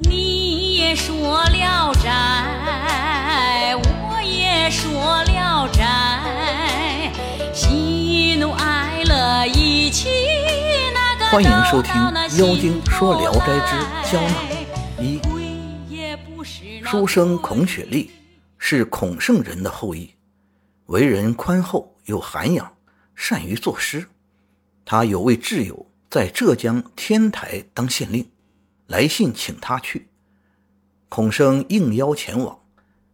你也说聊斋，我也说聊斋，喜怒哀乐一起那个欢迎收听妖精说聊斋之胶囊》一。书生孔雪莉是孔圣人的后裔，为人宽厚又涵养，善于作诗。他有位挚友在浙江天台当县令，来信请他去。孔生应邀前往，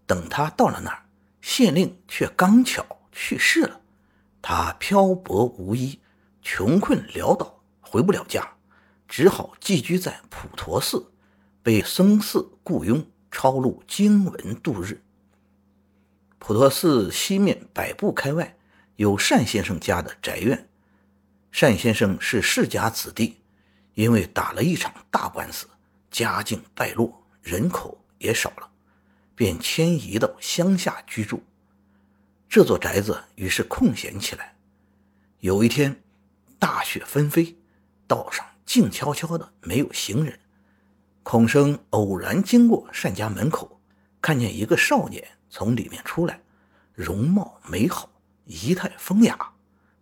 等他到了那儿，县令却刚巧去世了。他漂泊无依，穷困潦倒，回不了家，只好寄居在普陀寺，被僧寺雇佣抄录经文度日。普陀寺西面百步开外有单先生家的宅院。单先生是世家子弟，因为打了一场大官司，家境败落，人口也少了，便迁移到乡下居住。这座宅子于是空闲起来。有一天，大雪纷飞，道上静悄悄的，没有行人。孔生偶然经过单家门口，看见一个少年从里面出来，容貌美好，仪态风雅。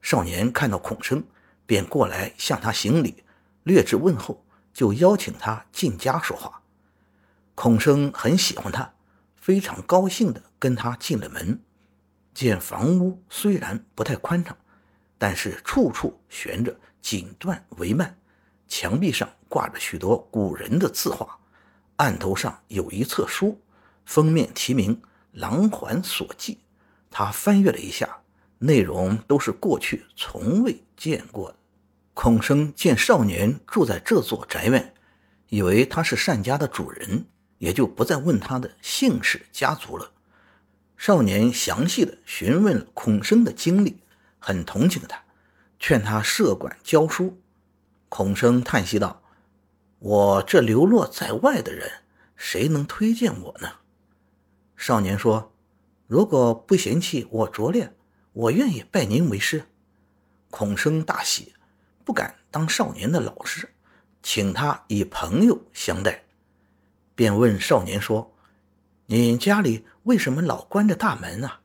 少年看到孔生，便过来向他行礼，略致问候，就邀请他进家说话。孔生很喜欢他，非常高兴地跟他进了门。见房屋虽然不太宽敞，但是处处悬着锦缎帷幔，墙壁上挂着许多古人的字画，案头上有一册书，封面题名《琅环所记》。他翻阅了一下，内容都是过去从未见过的。孔生见少年住在这座宅院，以为他是单家的主人，也就不再问他的姓氏家族了。少年详细的询问了孔生的经历，很同情他，劝他设馆教书。孔生叹息道：“我这流落在外的人，谁能推荐我呢？”少年说：“如果不嫌弃我拙劣，我愿意拜您为师。”孔生大喜，不敢当少年的老师，请他以朋友相待，便问少年说：“你家里为什么老关着大门啊？”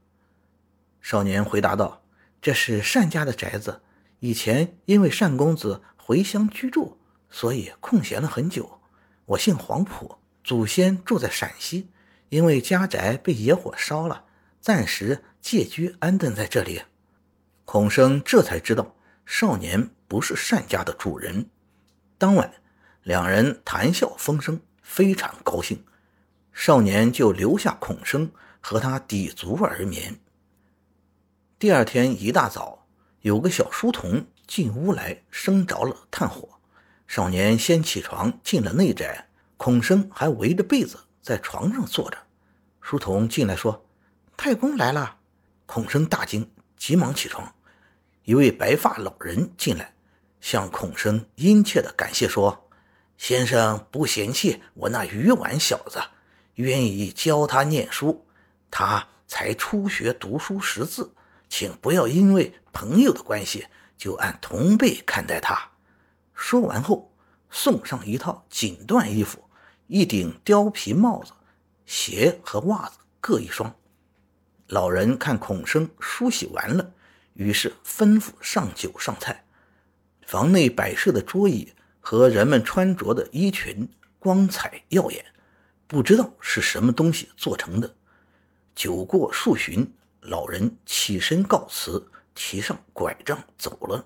少年回答道：“这是单家的宅子，以前因为单公子回乡居住，所以空闲了很久。我姓黄埔，祖先住在陕西，因为家宅被野火烧了，暂时借居安顿在这里。”孔生这才知道少年不是单家的主人。当晚，两人谈笑风生，非常高兴。少年就留下孔生和他抵足而眠。第二天一大早，有个小书童进屋来，生着了炭火。少年先起床进了内宅，孔生还围着被子在床上坐着。书童进来说：“太公来了。”孔生大惊，急忙起床。一位白发老人进来，向孔生殷切地感谢说：“先生不嫌弃我那愚顽小子，愿意教他念书，他才初学读书识字。”请不要因为朋友的关系就按同辈看待他。说完后，送上一套锦缎衣服、一顶貂皮帽子、鞋和袜子各一双。老人看孔生梳洗完了，于是吩咐上酒上菜。房内摆设的桌椅和人们穿着的衣裙光彩耀眼，不知道是什么东西做成的。酒过数巡。老人起身告辞，提上拐杖走了。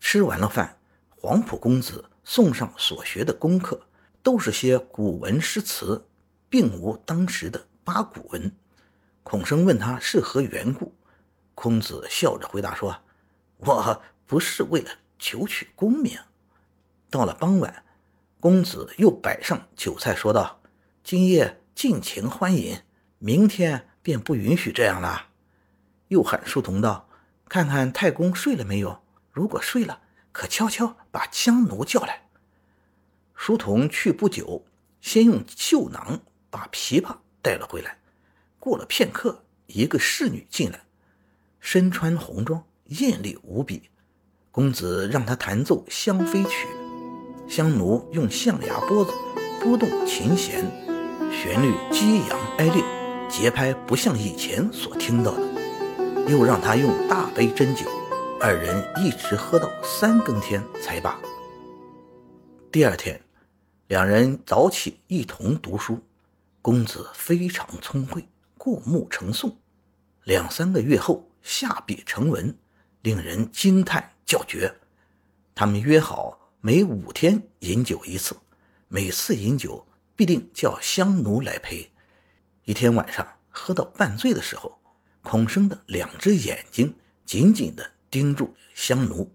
吃完了饭，黄埔公子送上所学的功课，都是些古文诗词，并无当时的八股文。孔生问他是何缘故，孔子笑着回答说：“我不是为了求取功名。”到了傍晚，公子又摆上酒菜，说道：“今夜尽情欢饮，明天。”便不允许这样了。又喊书童道：“看看太公睡了没有？如果睡了，可悄悄把香奴叫来。”书童去不久，先用绣囊把琵琶带了回来。过了片刻，一个侍女进来，身穿红装，艳丽无比。公子让他弹奏《香妃曲》，香奴用象牙拨子拨动琴弦，旋律激扬哀烈，节拍不像以前所听到的。又让他用大杯斟酒，二人一直喝到三更天才罢。第二天，两人早起一同读书，公子非常聪慧，过目成诵。两三个月后，下笔成文，令人惊叹叫绝。他们约好每五天饮酒一次，每次饮酒必定叫香奴来陪。一天晚上喝到半醉的时候，孔生的两只眼睛紧紧地盯住香奴。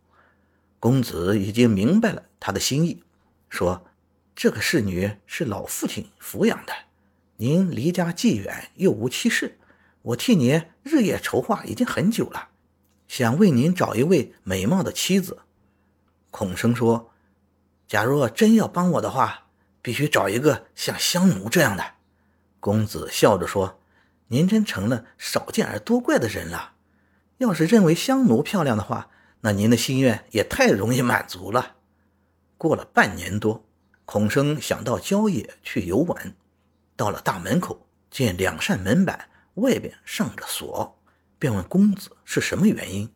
公子已经明白了他的心意，说：“这个侍女是老父亲抚养的，您离家既远又无妻室，我替你日夜筹划已经很久了，想为您找一位美貌的妻子。”孔生说：“假若真要帮我的话，必须找一个像香奴这样的。”公子笑着说：“您真成了少见而多怪的人了。要是认为香奴漂亮的话，那您的心愿也太容易满足了。”过了半年多，孔生想到郊野去游玩，到了大门口，见两扇门板外边上着锁，便问公子是什么原因。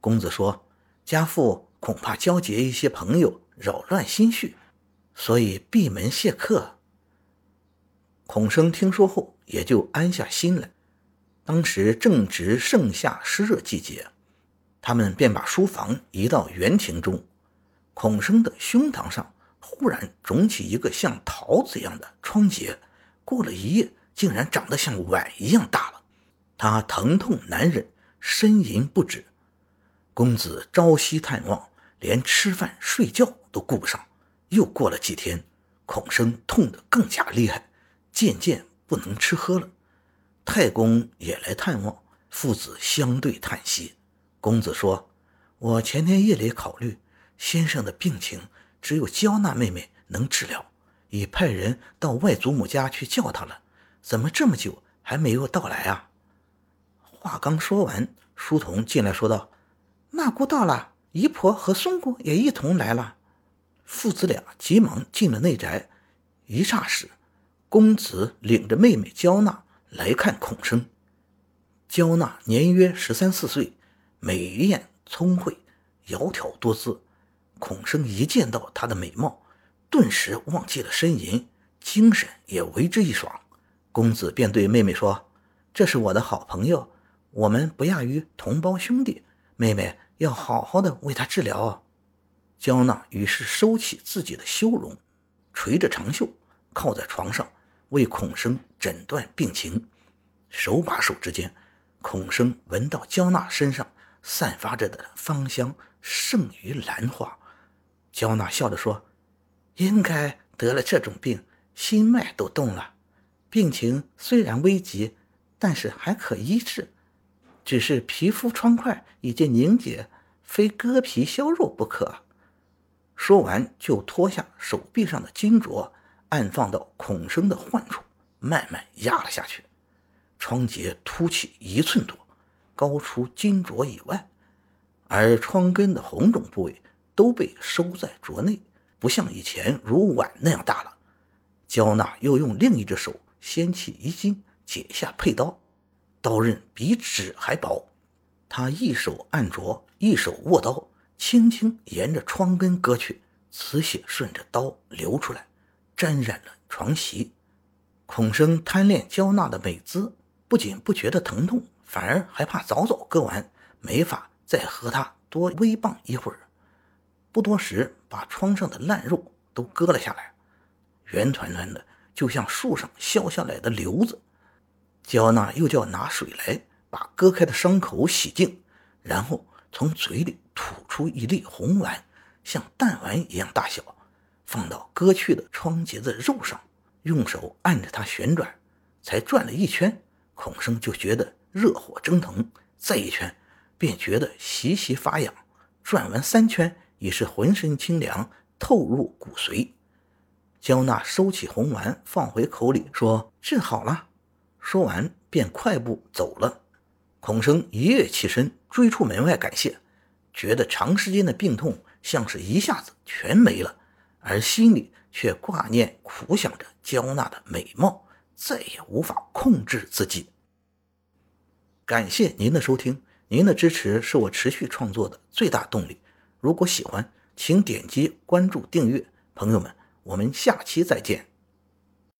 公子说：“家父。”恐怕交结一些朋友扰乱心绪，所以闭门谢客。孔生听说后也就安下心来。当时正值盛夏湿热季节，他们便把书房移到园庭中。孔生的胸膛上忽然肿起一个像桃子一样的疮结，过了一夜，竟然长得像碗一样大了。他疼痛难忍，呻吟不止。公子朝夕探望。连吃饭睡觉都顾不上，又过了几天，孔生痛得更加厉害，渐渐不能吃喝了。太公也来探望，父子相对叹息。公子说：“我前天夜里考虑，先生的病情只有焦娜妹妹能治疗，已派人到外祖母家去叫她了，怎么这么久还没有到来啊？”话刚说完，书童进来说道：“那姑到了。”姨婆和孙姑也一同来了，父子俩急忙进了内宅。一霎时，公子领着妹妹焦娜来看孔生。焦娜年约十三四岁，美艳聪慧，窈窕多姿。孔生一见到她的美貌，顿时忘记了呻吟，精神也为之一爽。公子便对妹妹说：“这是我的好朋友，我们不亚于同胞兄弟。妹妹。”要好好的为他治疗啊！焦娜于是收起自己的羞容，垂着长袖，靠在床上为孔生诊断病情。手把手之间，孔生闻到焦娜身上散发着的芳香胜于兰花。焦娜笑着说：“应该得了这种病，心脉都动了。病情虽然危急，但是还可医治。”只是皮肤疮块已经凝结，非割皮削肉不可。说完，就脱下手臂上的金镯，按放到孔生的患处，慢慢压了下去。疮结凸起一寸多，高出金镯以外，而疮根的红肿部位都被收在镯内，不像以前如碗那样大了。焦娜又用另一只手掀起衣襟，解下佩刀。刀刃比纸还薄，他一手按着，一手握刀，轻轻沿着疮根割去，瓷血顺着刀流出来，沾染了床席。孔生贪恋娇娜的美姿，不仅不觉得疼痛，反而还怕早早割完，没法再和他多微棒一会儿。不多时，把窗上的烂肉都割了下来，圆团团的，就像树上削下来的瘤子。焦娜又叫拿水来，把割开的伤口洗净，然后从嘴里吐出一粒红丸，像弹丸一样大小，放到割去的疮结子肉上，用手按着它旋转，才转了一圈，孔生就觉得热火蒸腾，再一圈，便觉得习习发痒，转完三圈，已是浑身清凉，透入骨髓。焦娜收起红丸，放回口里，说：“治好了。”说完，便快步走了。孔生一跃起身，追出门外感谢，觉得长时间的病痛像是一下子全没了，而心里却挂念、苦想着娇娜的美貌，再也无法控制自己。感谢您的收听，您的支持是我持续创作的最大动力。如果喜欢，请点击关注、订阅。朋友们，我们下期再见。